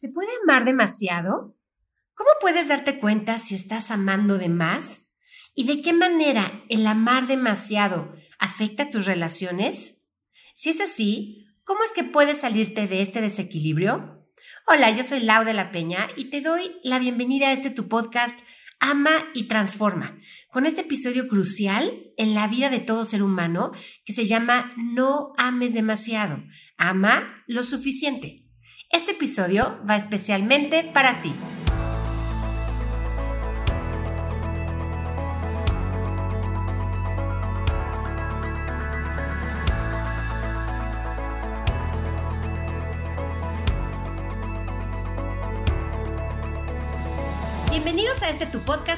¿Se puede amar demasiado? ¿Cómo puedes darte cuenta si estás amando de más? ¿Y de qué manera el amar demasiado afecta tus relaciones? Si es así, ¿cómo es que puedes salirte de este desequilibrio? Hola, yo soy Lau de la Peña y te doy la bienvenida a este tu podcast Ama y Transforma, con este episodio crucial en la vida de todo ser humano que se llama No ames demasiado, ama lo suficiente. Este episodio va especialmente para ti. Bienvenidos a este tu podcast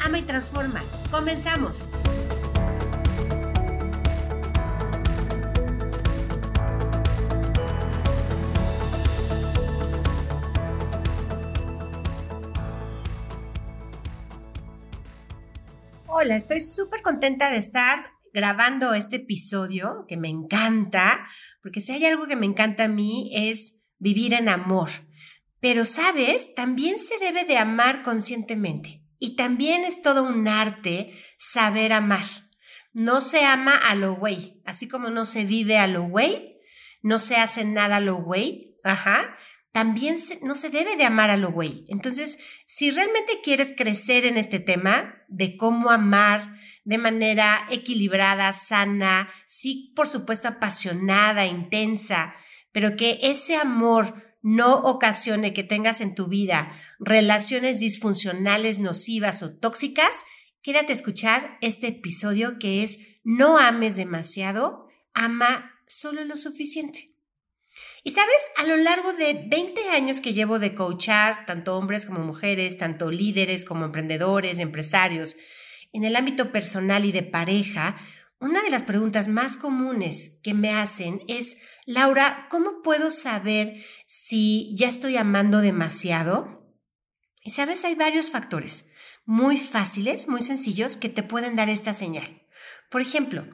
Ama y transforma. Comenzamos. Hola, estoy súper contenta de estar grabando este episodio que me encanta, porque si hay algo que me encanta a mí es vivir en amor. Pero, ¿sabes? También se debe de amar conscientemente. Y también es todo un arte saber amar. No se ama a lo güey, así como no se vive a lo güey, no se hace nada a lo güey, ajá, también no se debe de amar a lo güey. Entonces, si realmente quieres crecer en este tema de cómo amar de manera equilibrada, sana, sí, por supuesto, apasionada, intensa, pero que ese amor no ocasione que tengas en tu vida relaciones disfuncionales, nocivas o tóxicas, quédate a escuchar este episodio que es No ames demasiado, ama solo lo suficiente. Y sabes, a lo largo de 20 años que llevo de coachar, tanto hombres como mujeres, tanto líderes como emprendedores, empresarios, en el ámbito personal y de pareja, una de las preguntas más comunes que me hacen es, Laura, ¿cómo puedo saber si ya estoy amando demasiado? Y sabes, hay varios factores muy fáciles, muy sencillos, que te pueden dar esta señal. Por ejemplo,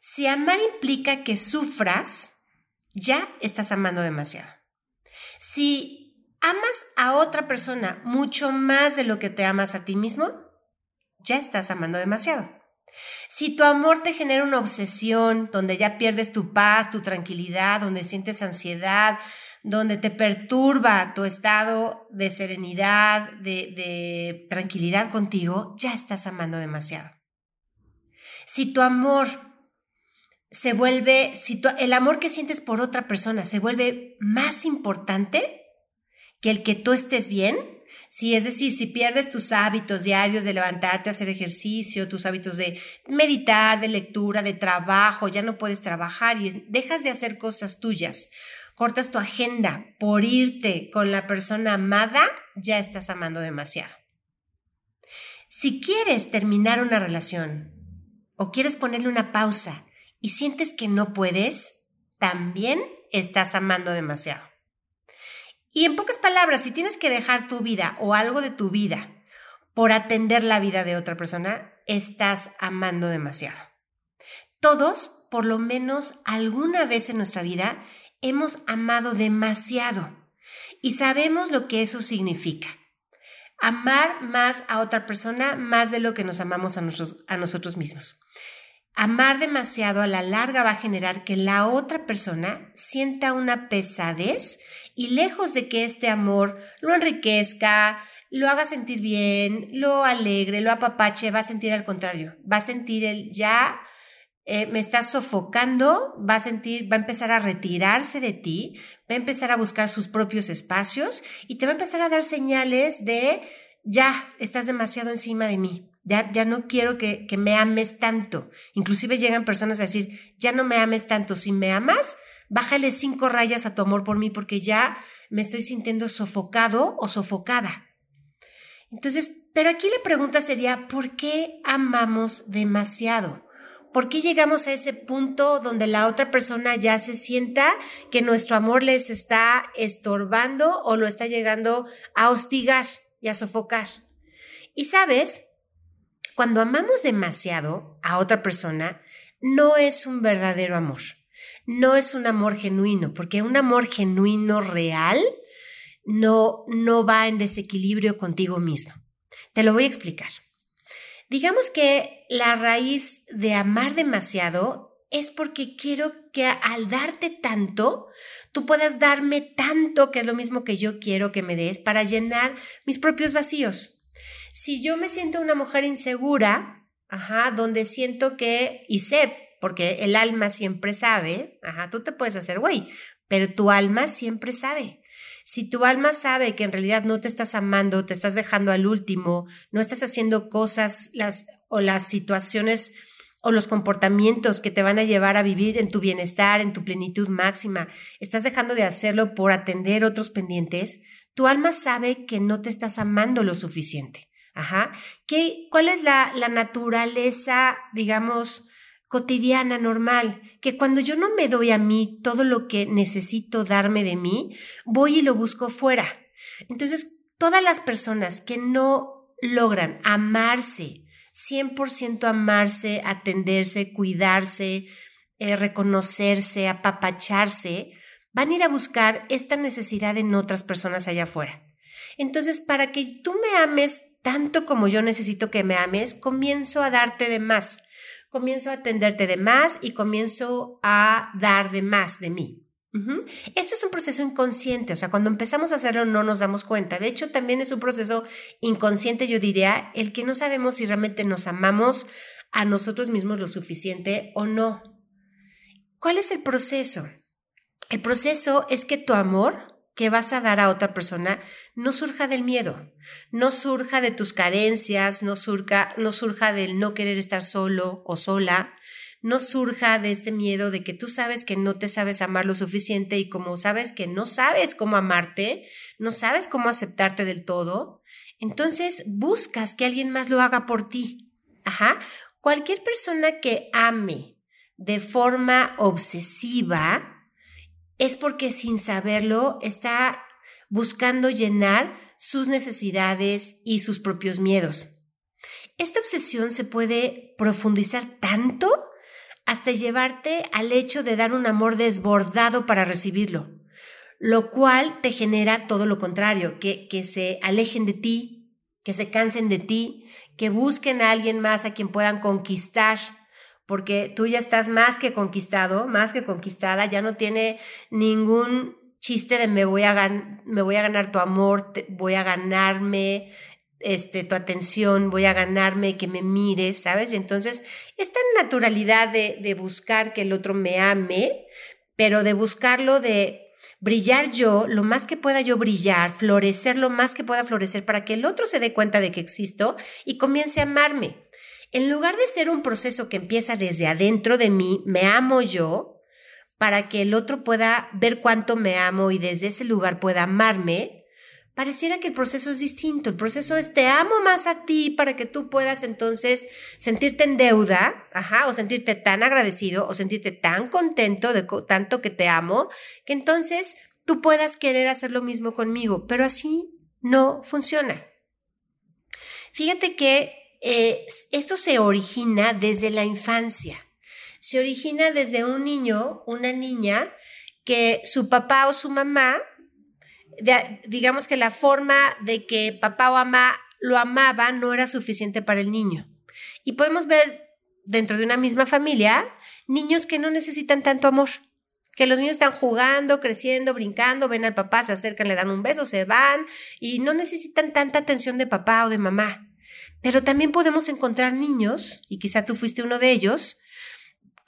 si amar implica que sufras, ya estás amando demasiado. Si amas a otra persona mucho más de lo que te amas a ti mismo, ya estás amando demasiado. Si tu amor te genera una obsesión donde ya pierdes tu paz, tu tranquilidad, donde sientes ansiedad, donde te perturba tu estado de serenidad, de, tranquilidad contigo, ya estás amando demasiado. Si tu amor se vuelve, si el amor que sientes por otra persona se vuelve más importante que el que tú estés bien, Sí, es decir, si pierdes tus hábitos diarios de levantarte, hacer ejercicio, tus hábitos de meditar, de lectura, de trabajo, ya no puedes trabajar y dejas de hacer cosas tuyas, cortas tu agenda por irte con la persona amada, ya estás amando demasiado. Si quieres terminar una relación o quieres ponerle una pausa y sientes que no puedes, también estás amando demasiado. Y en pocas palabras, si tienes que dejar tu vida o algo de tu vida por atender la vida de otra persona, estás amando demasiado. Todos, por lo menos alguna vez en nuestra vida, hemos amado demasiado y sabemos lo que eso significa. Amar más a otra persona más de lo que nos amamos a nosotros, a nosotros mismos. Amar demasiado a la larga va a generar que la otra persona sienta una pesadez y lejos de que este amor lo enriquezca, lo haga sentir bien, lo alegre, lo apapache, va a sentir al contrario, va a sentir el ya eh, me está sofocando, va a sentir, va a empezar a retirarse de ti, va a empezar a buscar sus propios espacios y te va a empezar a dar señales de ya estás demasiado encima de mí, ya, ya no quiero que, que me ames tanto. Inclusive llegan personas a decir, ya no me ames tanto, si me amas, bájale cinco rayas a tu amor por mí porque ya me estoy sintiendo sofocado o sofocada. Entonces, pero aquí la pregunta sería, ¿por qué amamos demasiado? ¿Por qué llegamos a ese punto donde la otra persona ya se sienta que nuestro amor les está estorbando o lo está llegando a hostigar y a sofocar? Y sabes, cuando amamos demasiado a otra persona, no es un verdadero amor, no es un amor genuino, porque un amor genuino real no, no va en desequilibrio contigo mismo. Te lo voy a explicar. Digamos que la raíz de amar demasiado es porque quiero que al darte tanto, tú puedas darme tanto, que es lo mismo que yo quiero que me des, para llenar mis propios vacíos. Si yo me siento una mujer insegura, ajá, donde siento que, y sé, porque el alma siempre sabe, ajá, tú te puedes hacer güey, pero tu alma siempre sabe. Si tu alma sabe que en realidad no te estás amando, te estás dejando al último, no estás haciendo cosas las, o las situaciones o los comportamientos que te van a llevar a vivir en tu bienestar, en tu plenitud máxima, estás dejando de hacerlo por atender otros pendientes, tu alma sabe que no te estás amando lo suficiente. Ajá. ¿Qué, ¿Cuál es la, la naturaleza, digamos, cotidiana, normal, que cuando yo no me doy a mí todo lo que necesito darme de mí, voy y lo busco fuera. Entonces, todas las personas que no logran amarse, 100% amarse, atenderse, cuidarse, eh, reconocerse, apapacharse, van a ir a buscar esta necesidad en otras personas allá afuera. Entonces, para que tú me ames tanto como yo necesito que me ames, comienzo a darte de más comienzo a atenderte de más y comienzo a dar de más de mí. Esto es un proceso inconsciente, o sea, cuando empezamos a hacerlo no nos damos cuenta. De hecho, también es un proceso inconsciente, yo diría, el que no sabemos si realmente nos amamos a nosotros mismos lo suficiente o no. ¿Cuál es el proceso? El proceso es que tu amor que vas a dar a otra persona no surja del miedo, no surja de tus carencias, no surja, no surja del no querer estar solo o sola, no surja de este miedo de que tú sabes que no te sabes amar lo suficiente y como sabes que no sabes cómo amarte, no sabes cómo aceptarte del todo, entonces buscas que alguien más lo haga por ti. Ajá. Cualquier persona que ame de forma obsesiva, es porque sin saberlo está buscando llenar sus necesidades y sus propios miedos. Esta obsesión se puede profundizar tanto hasta llevarte al hecho de dar un amor desbordado para recibirlo, lo cual te genera todo lo contrario, que, que se alejen de ti, que se cansen de ti, que busquen a alguien más a quien puedan conquistar, porque tú ya estás más que conquistado, más que conquistada, ya no tiene ningún chiste de me voy a, me voy a ganar tu amor, voy a ganarme este, tu atención, voy a ganarme que me mires, ¿sabes? Y entonces, esta naturalidad de, de buscar que el otro me ame, pero de buscarlo de brillar yo, lo más que pueda yo brillar, florecer lo más que pueda florecer para que el otro se dé cuenta de que existo y comience a amarme. En lugar de ser un proceso que empieza desde adentro de mí, me amo yo, para que el otro pueda ver cuánto me amo y desde ese lugar pueda amarme, pareciera que el proceso es distinto. El proceso es te amo más a ti para que tú puedas entonces sentirte en deuda, ajá, o sentirte tan agradecido o sentirte tan contento de tanto que te amo, que entonces tú puedas querer hacer lo mismo conmigo, pero así no funciona. Fíjate que eh, esto se origina desde la infancia. Se origina desde un niño, una niña, que su papá o su mamá, digamos que la forma de que papá o mamá lo amaba no era suficiente para el niño. Y podemos ver dentro de una misma familia niños que no necesitan tanto amor, que los niños están jugando, creciendo, brincando, ven al papá, se acercan, le dan un beso, se van y no necesitan tanta atención de papá o de mamá. Pero también podemos encontrar niños, y quizá tú fuiste uno de ellos,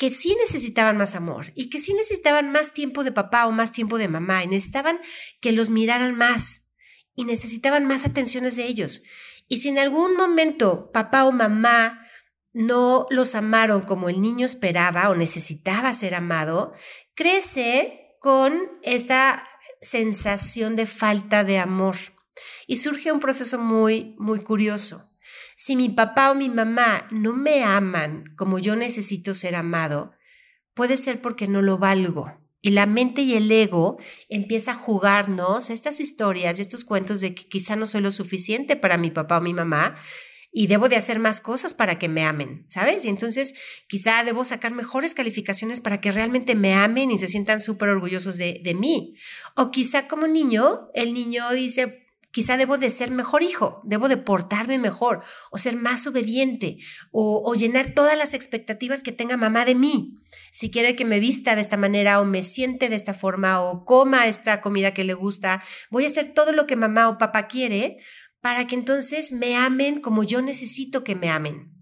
que sí necesitaban más amor y que sí necesitaban más tiempo de papá o más tiempo de mamá y necesitaban que los miraran más y necesitaban más atenciones de ellos. Y si en algún momento papá o mamá no los amaron como el niño esperaba o necesitaba ser amado, crece con esta sensación de falta de amor. Y surge un proceso muy, muy curioso. Si mi papá o mi mamá no me aman como yo necesito ser amado, puede ser porque no lo valgo. Y la mente y el ego empieza a jugarnos estas historias y estos cuentos de que quizá no soy lo suficiente para mi papá o mi mamá y debo de hacer más cosas para que me amen, ¿sabes? Y entonces quizá debo sacar mejores calificaciones para que realmente me amen y se sientan súper orgullosos de, de mí. O quizá como niño, el niño dice, Quizá debo de ser mejor hijo, debo de portarme mejor o ser más obediente o, llenar todas las expectativas que tenga mamá de mí. Si quiere que me vista de esta manera o me siente de esta forma o coma esta comida que le gusta, voy a hacer todo lo que mamá o papá quiere para que entonces me amen como yo necesito que me amen.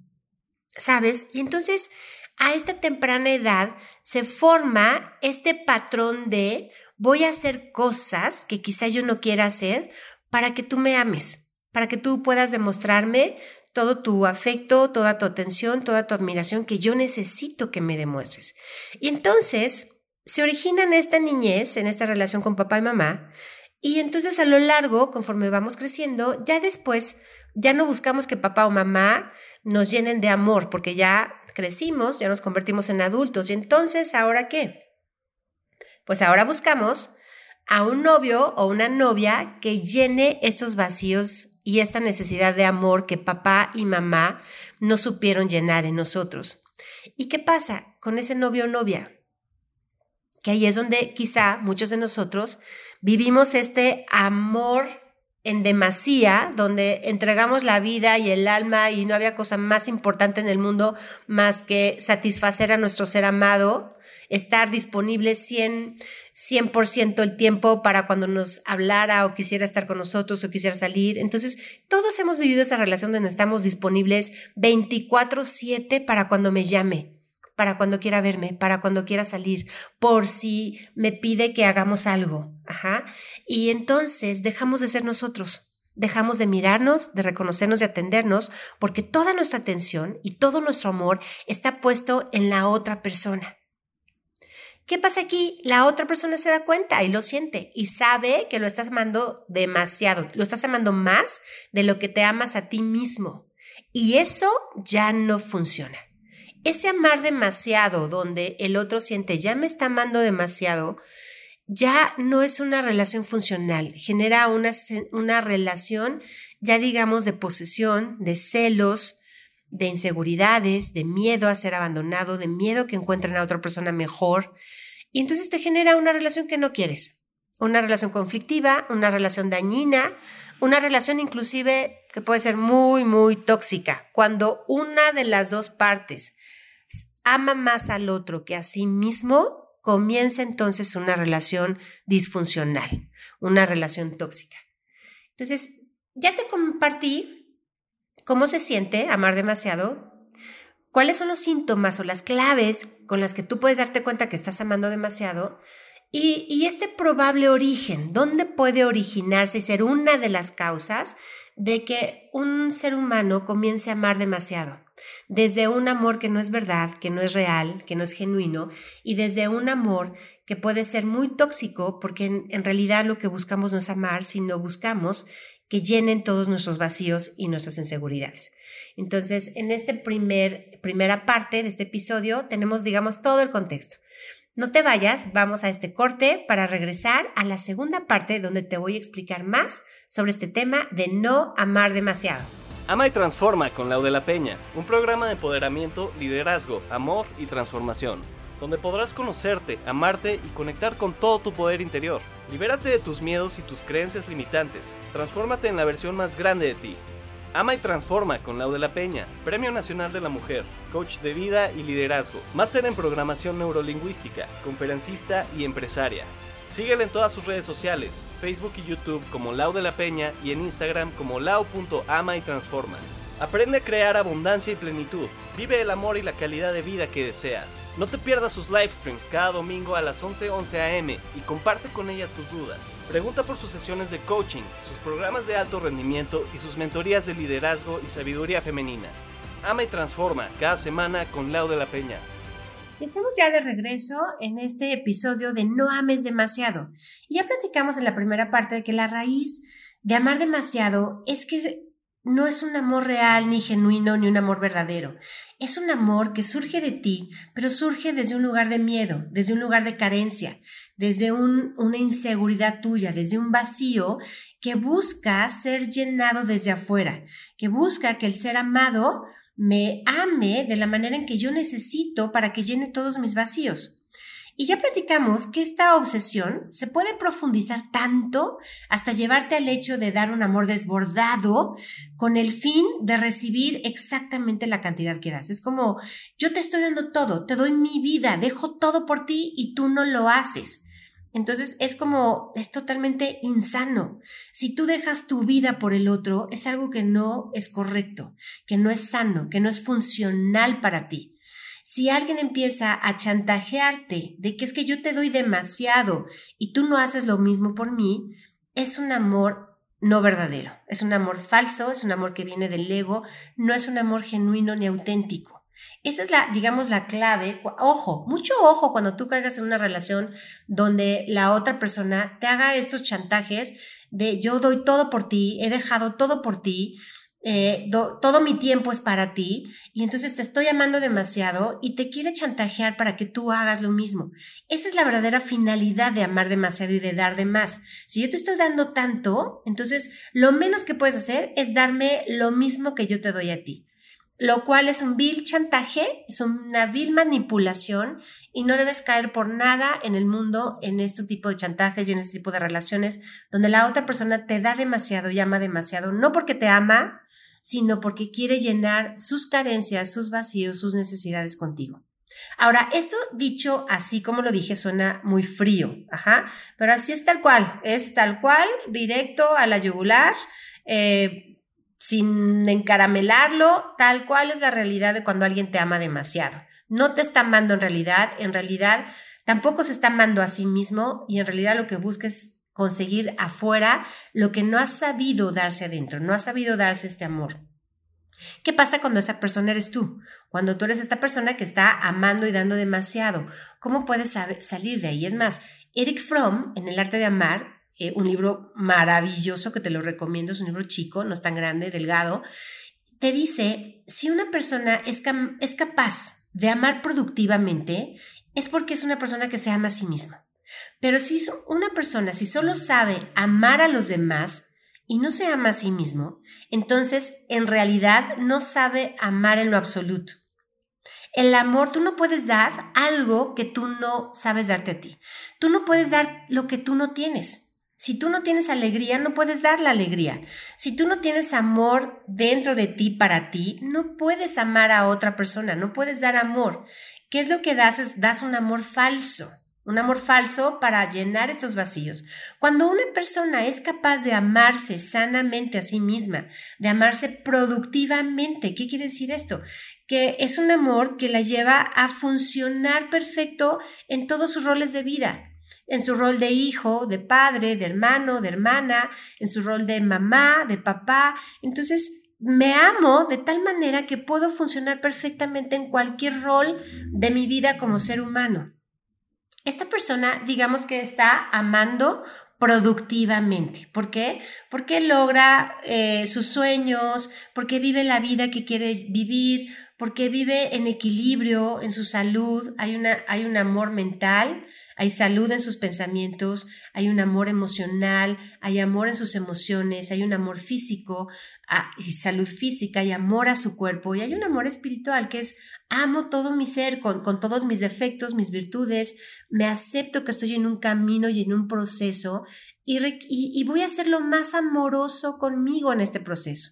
¿Sabes? Y entonces a esta temprana edad se forma este patrón de voy a hacer cosas que quizá yo no quiera hacer para que tú me ames, para que tú puedas demostrarme todo tu afecto, toda tu atención, toda tu admiración que yo necesito que me demuestres. Y entonces se origina en esta niñez, en esta relación con papá y mamá, y entonces a lo largo, conforme vamos creciendo, ya después, ya no buscamos que papá o mamá nos llenen de amor, porque ya crecimos, ya nos convertimos en adultos, y entonces, ¿ahora qué? Pues ahora buscamos a un novio o una novia que llene estos vacíos y esta necesidad de amor que papá y mamá no supieron llenar en nosotros. ¿Y qué pasa con ese novio o novia? Que ahí es donde quizá muchos de nosotros vivimos este amor en demasía, donde entregamos la vida y el alma y no había cosa más importante en el mundo más que satisfacer a nuestro ser amado estar disponible 100, 100% el tiempo para cuando nos hablara o quisiera estar con nosotros o quisiera salir. Entonces, todos hemos vivido esa relación donde estamos disponibles 24/7 para cuando me llame para cuando quiera verme, para cuando quiera salir, por si me pide que hagamos algo. Ajá. Y entonces dejamos de ser nosotros, dejamos de mirarnos, de reconocernos, de atendernos, porque toda nuestra atención y todo nuestro amor está puesto en la otra persona. ¿Qué pasa aquí? La otra persona se da cuenta y lo siente y sabe que lo estás amando demasiado, lo estás amando más de lo que te amas a ti mismo. Y eso ya no funciona. Ese amar demasiado donde el otro siente ya me está amando demasiado, ya no es una relación funcional, genera una, una relación ya digamos de posesión, de celos, de inseguridades, de miedo a ser abandonado, de miedo que encuentren a otra persona mejor. Y entonces te genera una relación que no quieres. Una relación conflictiva, una relación dañina, una relación inclusive que puede ser muy, muy tóxica. Cuando una de las dos partes ama más al otro que a sí mismo, comienza entonces una relación disfuncional, una relación tóxica. Entonces, ya te compartí ¿Cómo se siente amar demasiado? ¿Cuáles son los síntomas o las claves con las que tú puedes darte cuenta que estás amando demasiado? Y, este probable origen, ¿dónde puede originarse y ser una de las causas de que un ser humano comience a amar demasiado? Desde un amor que no es verdad, que no es real, que no es genuino, y desde un amor que puede ser muy tóxico, porque en, en realidad lo que buscamos no es amar, sino buscamos que llenen todos nuestros vacíos y nuestras inseguridades. Entonces, en esta primer, primera parte de este episodio tenemos, digamos, todo el contexto. No te vayas, vamos a este corte para regresar a la segunda parte donde te voy a explicar más sobre este tema de no amar demasiado. Ama y transforma con Lau de la Peña, un programa de empoderamiento, liderazgo, amor y transformación donde podrás conocerte, amarte y conectar con todo tu poder interior. Libérate de tus miedos y tus creencias limitantes. Transfórmate en la versión más grande de ti. Ama y transforma con Lau de la Peña, Premio Nacional de la Mujer, coach de vida y liderazgo, máster en programación neurolingüística, conferencista y empresaria. Síguela en todas sus redes sociales, Facebook y YouTube como Lau de la Peña y en Instagram como lau.ama y transforma. Aprende a crear abundancia y plenitud. Vive el amor y la calidad de vida que deseas. No te pierdas sus live streams cada domingo a las 11:11 11 am y comparte con ella tus dudas. Pregunta por sus sesiones de coaching, sus programas de alto rendimiento y sus mentorías de liderazgo y sabiduría femenina. Ama y transforma cada semana con Lau de la Peña. Estamos ya de regreso en este episodio de No ames demasiado. Ya platicamos en la primera parte de que la raíz de amar demasiado es que no es un amor real, ni genuino, ni un amor verdadero. Es un amor que surge de ti, pero surge desde un lugar de miedo, desde un lugar de carencia, desde una inseguridad tuya, desde un vacío que busca ser llenado desde afuera, que busca que el ser amado me ame de la manera en que yo necesito para que llene todos mis vacíos. Y ya platicamos que esta obsesión se puede profundizar tanto hasta llevarte al hecho de dar un amor desbordado con el fin de recibir exactamente la cantidad que das. Es como, yo te estoy dando todo, te doy mi vida, dejo todo por ti y tú no lo haces. Entonces es como, es totalmente insano. Si tú dejas tu vida por el otro, es algo que no es correcto, que no es sano, que no es funcional para ti. Si alguien empieza a chantajearte de que es que yo te doy demasiado y tú no haces lo mismo por mí, es un amor no verdadero, es un amor falso, es un amor que viene del ego, no es un amor genuino ni auténtico. Esa es la, digamos, la clave. Ojo, mucho ojo cuando tú caigas en una relación donde la otra persona te haga estos chantajes de yo doy todo por ti, he dejado todo por ti, eh, todo mi tiempo es para ti y entonces te estoy amando demasiado y te quiere chantajear para que tú hagas lo mismo. Esa es la verdadera finalidad de amar demasiado y de dar de más. Si yo te estoy dando tanto, entonces lo menos que puedes hacer es darme lo mismo que yo te doy a ti lo cual es un vil chantaje, es una vil manipulación y no debes caer por nada en el mundo en este tipo de chantajes y en este tipo de relaciones donde la otra persona te da demasiado y ama demasiado, no porque te ama, sino porque quiere llenar sus carencias, sus vacíos, sus necesidades contigo. Ahora, esto dicho así como lo dije suena muy frío, ajá, pero así es tal cual, es tal cual, directo a la yugular. Eh, sin encaramelarlo, tal cual es la realidad de cuando alguien te ama demasiado. No te está amando en realidad, en realidad tampoco se está amando a sí mismo y en realidad lo que busca es conseguir afuera lo que no ha sabido darse adentro, no ha sabido darse este amor. ¿Qué pasa cuando esa persona eres tú? Cuando tú eres esta persona que está amando y dando demasiado, ¿cómo puedes salir de ahí? Es más, Eric Fromm, en El arte de amar, eh, un libro maravilloso que te lo recomiendo, es un libro chico, no es tan grande, delgado, te dice, si una persona es, es capaz de amar productivamente, es porque es una persona que se ama a sí misma. Pero si una persona, si solo sabe amar a los demás y no se ama a sí mismo, entonces en realidad no sabe amar en lo absoluto. El amor, tú no puedes dar algo que tú no sabes darte a ti. Tú no puedes dar lo que tú no tienes. Si tú no tienes alegría, no puedes dar la alegría. Si tú no tienes amor dentro de ti para ti, no puedes amar a otra persona, no puedes dar amor. ¿Qué es lo que das? Das un amor falso, un amor falso para llenar estos vacíos. Cuando una persona es capaz de amarse sanamente a sí misma, de amarse productivamente, ¿qué quiere decir esto? Que es un amor que la lleva a funcionar perfecto en todos sus roles de vida en su rol de hijo, de padre, de hermano, de hermana, en su rol de mamá, de papá. Entonces, me amo de tal manera que puedo funcionar perfectamente en cualquier rol de mi vida como ser humano. Esta persona, digamos que está amando productivamente. ¿Por qué? Porque logra eh, sus sueños, porque vive la vida que quiere vivir, porque vive en equilibrio, en su salud, hay, una, hay un amor mental, hay salud en sus pensamientos, hay un amor emocional, hay amor en sus emociones, hay un amor físico ah, y salud física, hay amor a su cuerpo y hay un amor espiritual que es amo todo mi ser con, con todos mis defectos, mis virtudes, me acepto que estoy en un camino y en un proceso y, y, voy a ser lo más amoroso conmigo en este proceso.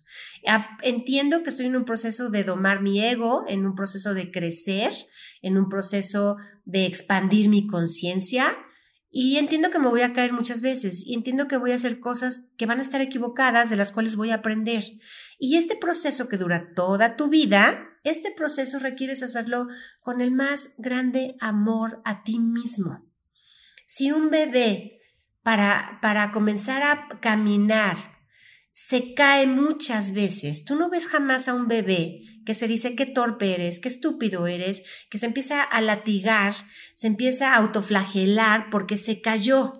Entiendo que estoy en un proceso de domar mi ego, en un proceso de crecer, en un proceso de expandir mi conciencia y entiendo que me voy a caer muchas veces y entiendo que voy a hacer cosas que van a estar equivocadas, de las cuales voy a aprender. Y este proceso que dura toda tu vida, este proceso requieres hacerlo con el más grande amor a ti mismo. Si un bebé para, para comenzar a caminar se cae muchas veces. Tú no ves jamás a un bebé que se dice qué torpe eres, qué estúpido eres, que se empieza a latigar, se empieza a autoflagelar porque se cayó.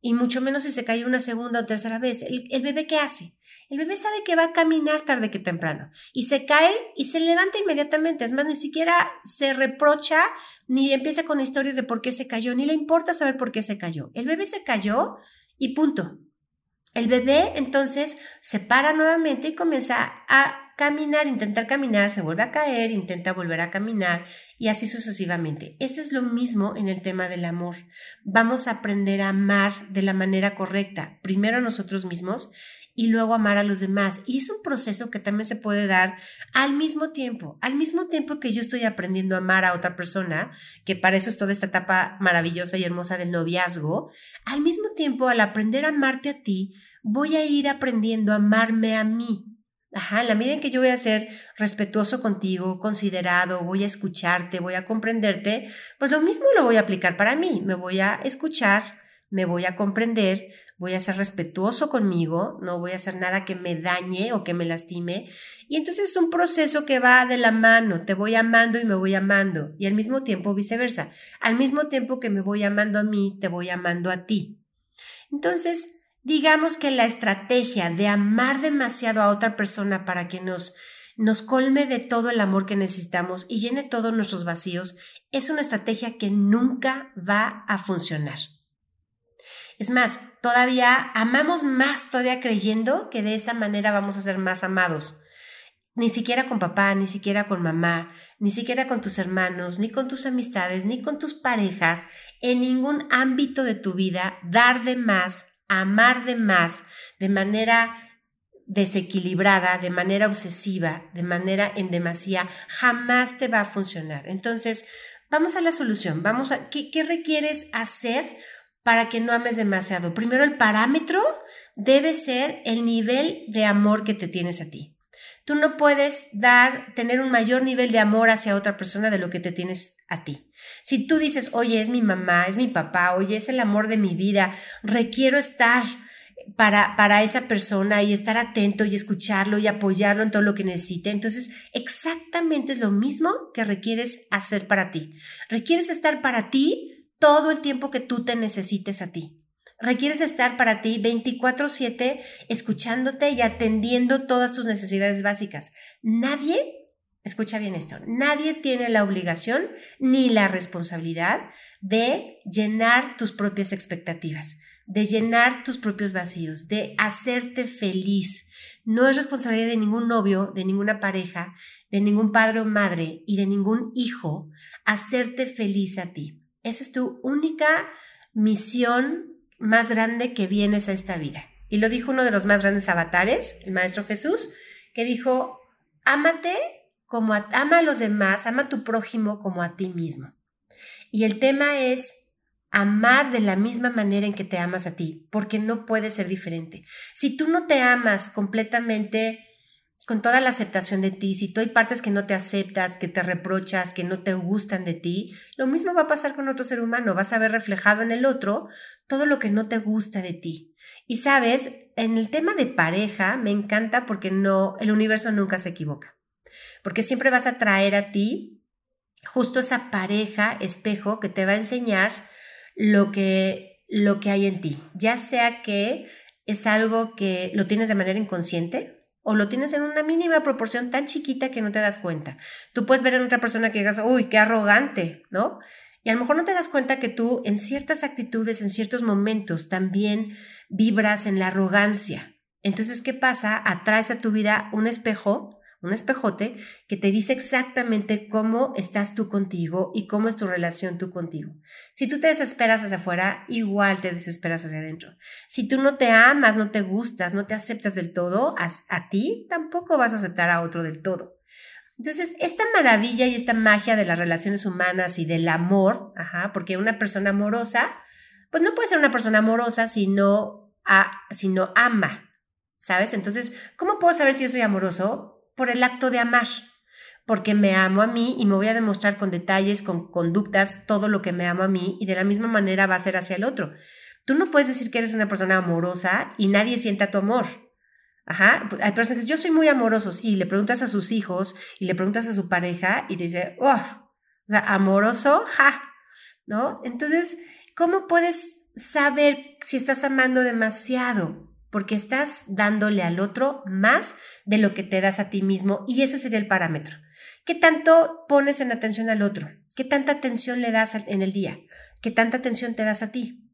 Y mucho menos si se cayó una segunda o tercera vez. ¿El, el bebé qué hace? El bebé sabe que va a caminar tarde que temprano y se cae y se levanta inmediatamente. Es más, ni siquiera se reprocha ni empieza con historias de por qué se cayó, ni le importa saber por qué se cayó. El bebé se cayó y punto. El bebé entonces se para nuevamente y comienza a caminar, intentar caminar, se vuelve a caer, intenta volver a caminar y así sucesivamente. Eso es lo mismo en el tema del amor. Vamos a aprender a amar de la manera correcta, primero a nosotros mismos y luego amar a los demás. Y es un proceso que también se puede dar al mismo tiempo, al mismo tiempo que yo estoy aprendiendo a amar a otra persona, que para eso es toda esta etapa maravillosa y hermosa del noviazgo, al mismo tiempo al aprender a amarte a ti, voy a ir aprendiendo a amarme a mí. Ajá, en la medida en que yo voy a ser respetuoso contigo, considerado, voy a escucharte, voy a comprenderte, pues lo mismo lo voy a aplicar para mí. Me voy a escuchar, me voy a comprender, voy a ser respetuoso conmigo, no voy a hacer nada que me dañe o que me lastime. Y entonces es un proceso que va de la mano, te voy amando y me voy amando, y al mismo tiempo viceversa. Al mismo tiempo que me voy amando a mí, te voy amando a ti. Entonces, digamos que la estrategia de amar demasiado a otra persona para que nos nos colme de todo el amor que necesitamos y llene todos nuestros vacíos, es una estrategia que nunca va a funcionar. Es más, todavía amamos más todavía creyendo que de esa manera vamos a ser más amados. Ni siquiera con papá, ni siquiera con mamá, ni siquiera con tus hermanos, ni con tus amistades, ni con tus parejas, en ningún ámbito de tu vida, dar de más, amar de más, de manera desequilibrada, de manera obsesiva, de manera en demasía, jamás te va a funcionar. Entonces, vamos a la solución, vamos a, ¿qué, qué requieres hacer para que no ames demasiado. Primero, el parámetro debe ser el nivel de amor que te tienes a ti. Tú no puedes dar, tener un mayor nivel de amor hacia otra persona de lo que te tienes a ti. Si tú dices, oye, es mi mamá, es mi papá, oye, es el amor de mi vida, requiero estar para, para esa persona y estar atento y escucharlo y apoyarlo en todo lo que necesite. Entonces, exactamente es lo mismo que requieres hacer para ti. Requieres estar para ti todo el tiempo que tú te necesites a ti. Requieres estar para ti 24/7 escuchándote y atendiendo todas tus necesidades básicas. Nadie, escucha bien esto, nadie tiene la obligación ni la responsabilidad de llenar tus propias expectativas, de llenar tus propios vacíos, de hacerte feliz. No es responsabilidad de ningún novio, de ninguna pareja, de ningún padre o madre y de ningún hijo hacerte feliz a ti. Esa es tu única misión más grande que vienes a esta vida. Y lo dijo uno de los más grandes avatares, el Maestro Jesús, que dijo, ámate como ama a los demás, ama a tu prójimo como a ti mismo. Y el tema es amar de la misma manera en que te amas a ti, porque no puede ser diferente. Si tú no te amas completamente con toda la aceptación de ti, si tú hay partes que no te aceptas, que te reprochas, que no te gustan de ti, lo mismo va a pasar con otro ser humano, vas a ver reflejado en el otro todo lo que no te gusta de ti. Y sabes, en el tema de pareja me encanta porque no el universo nunca se equivoca. Porque siempre vas a traer a ti justo esa pareja espejo que te va a enseñar lo que lo que hay en ti, ya sea que es algo que lo tienes de manera inconsciente, o lo tienes en una mínima proporción tan chiquita que no te das cuenta. Tú puedes ver en otra persona que digas, uy, qué arrogante, ¿no? Y a lo mejor no te das cuenta que tú en ciertas actitudes, en ciertos momentos, también vibras en la arrogancia. Entonces, ¿qué pasa? Atraes a tu vida un espejo un espejote que te dice exactamente cómo estás tú contigo y cómo es tu relación tú contigo. Si tú te desesperas hacia afuera, igual te desesperas hacia adentro. Si tú no te amas, no te gustas, no te aceptas del todo, a, ti tampoco vas a aceptar a otro del todo. Entonces, esta maravilla y esta magia de las relaciones humanas y del amor, porque una persona amorosa, pues no puede ser una persona amorosa si no, si no ama, ¿sabes? Entonces, ¿cómo puedo saber si yo soy amoroso? Por el acto de amar, porque me amo a mí y me voy a demostrar con detalles, con conductas, todo lo que me amo a mí y de la misma manera va a ser hacia el otro. Tú no puedes decir que eres una persona amorosa y nadie sienta tu amor. Ajá, pues, hay personas que dicen, yo soy muy amoroso, sí, le preguntas a sus hijos y le preguntas a su pareja y dice, oh, o sea, amoroso, ja, ¿no? Entonces, ¿cómo puedes saber si estás amando demasiado? Porque estás dándole al otro más de lo que te das a ti mismo y ese sería el parámetro. ¿Qué tanto pones en atención al otro? ¿Qué tanta atención le das en el día? ¿Qué tanta atención te das a ti?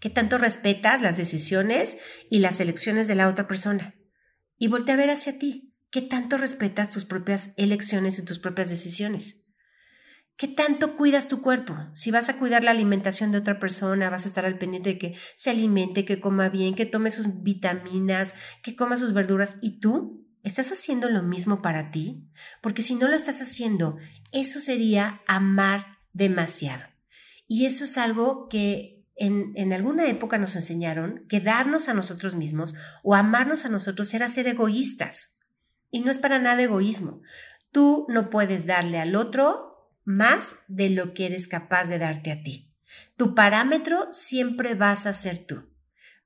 ¿Qué tanto respetas las decisiones y las elecciones de la otra persona? y voltea a ver hacia ti. ¿Qué tanto respetas tus propias elecciones y tus propias decisiones? ¿Qué tanto cuidas tu cuerpo? Si vas a cuidar la alimentación de otra persona, vas a estar al pendiente de que se alimente, que coma bien, que tome sus vitaminas, que coma sus verduras. ¿Y tú? ¿Estás haciendo lo mismo para ti? Porque si no lo estás haciendo, eso sería amar demasiado. Y eso es algo que en, alguna época nos enseñaron que darnos a nosotros mismos o amarnos a nosotros era ser egoístas. Y no es para nada egoísmo. Tú no puedes darle al otro más de lo que eres capaz de darte a ti. Tu parámetro siempre vas a ser tú.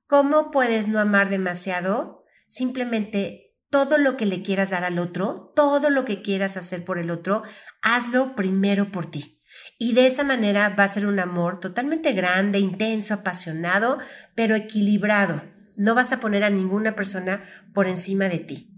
¿Cómo puedes no amar demasiado? Simplemente todo lo que le quieras dar al otro, todo lo que quieras hacer por el otro, hazlo primero por ti. Y de esa manera va a ser un amor totalmente grande, intenso, apasionado, pero equilibrado. No vas a poner a ninguna persona por encima de ti.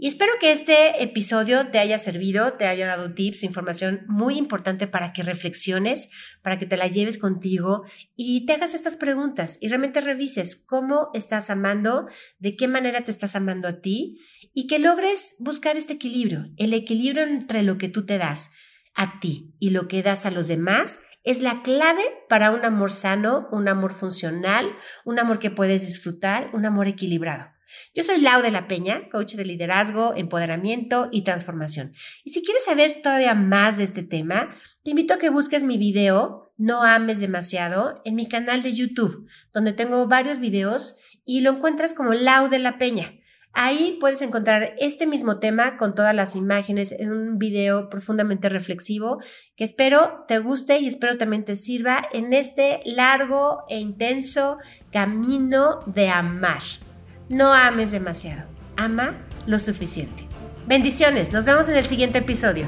Y espero que este episodio te haya servido, te haya dado tips, información muy importante para que reflexiones, para que te la lleves contigo y te hagas estas preguntas y realmente revises cómo estás amando, de qué manera te estás amando a ti y que logres buscar este equilibrio, el equilibrio entre lo que tú te das, a ti y lo que das a los demás es la clave para un amor sano, un amor funcional, un amor que puedes disfrutar, un amor equilibrado. Yo soy Lau de la Peña, coach de liderazgo, empoderamiento y transformación. Y si quieres saber todavía más de este tema, te invito a que busques mi video No ames demasiado en mi canal de YouTube, donde tengo varios videos y lo encuentras como Lau de la Peña. Ahí puedes encontrar este mismo tema con todas las imágenes en un video profundamente reflexivo que espero te guste y espero también te sirva en este largo e intenso camino de amar. No ames demasiado, ama lo suficiente. Bendiciones, nos vemos en el siguiente episodio.